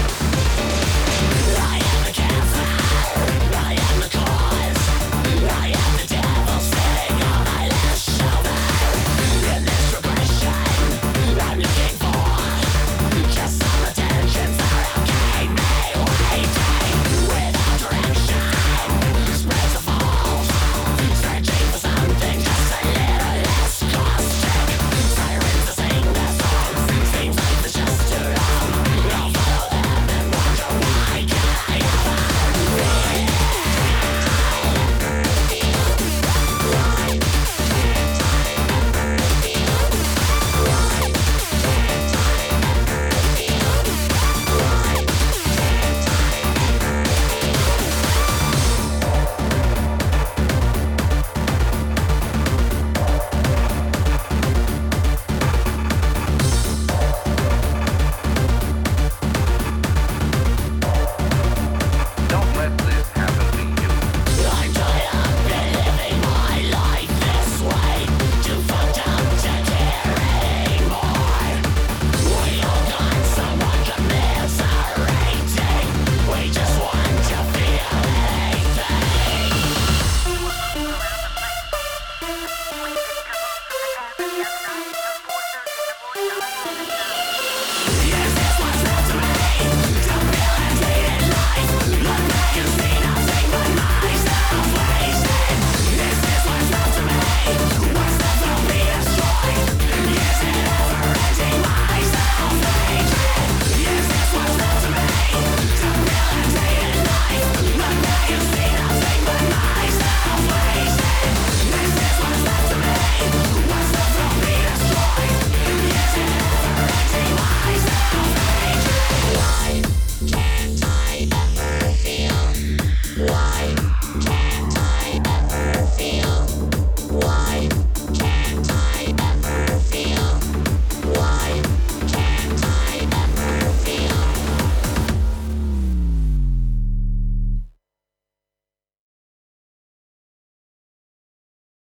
Bye.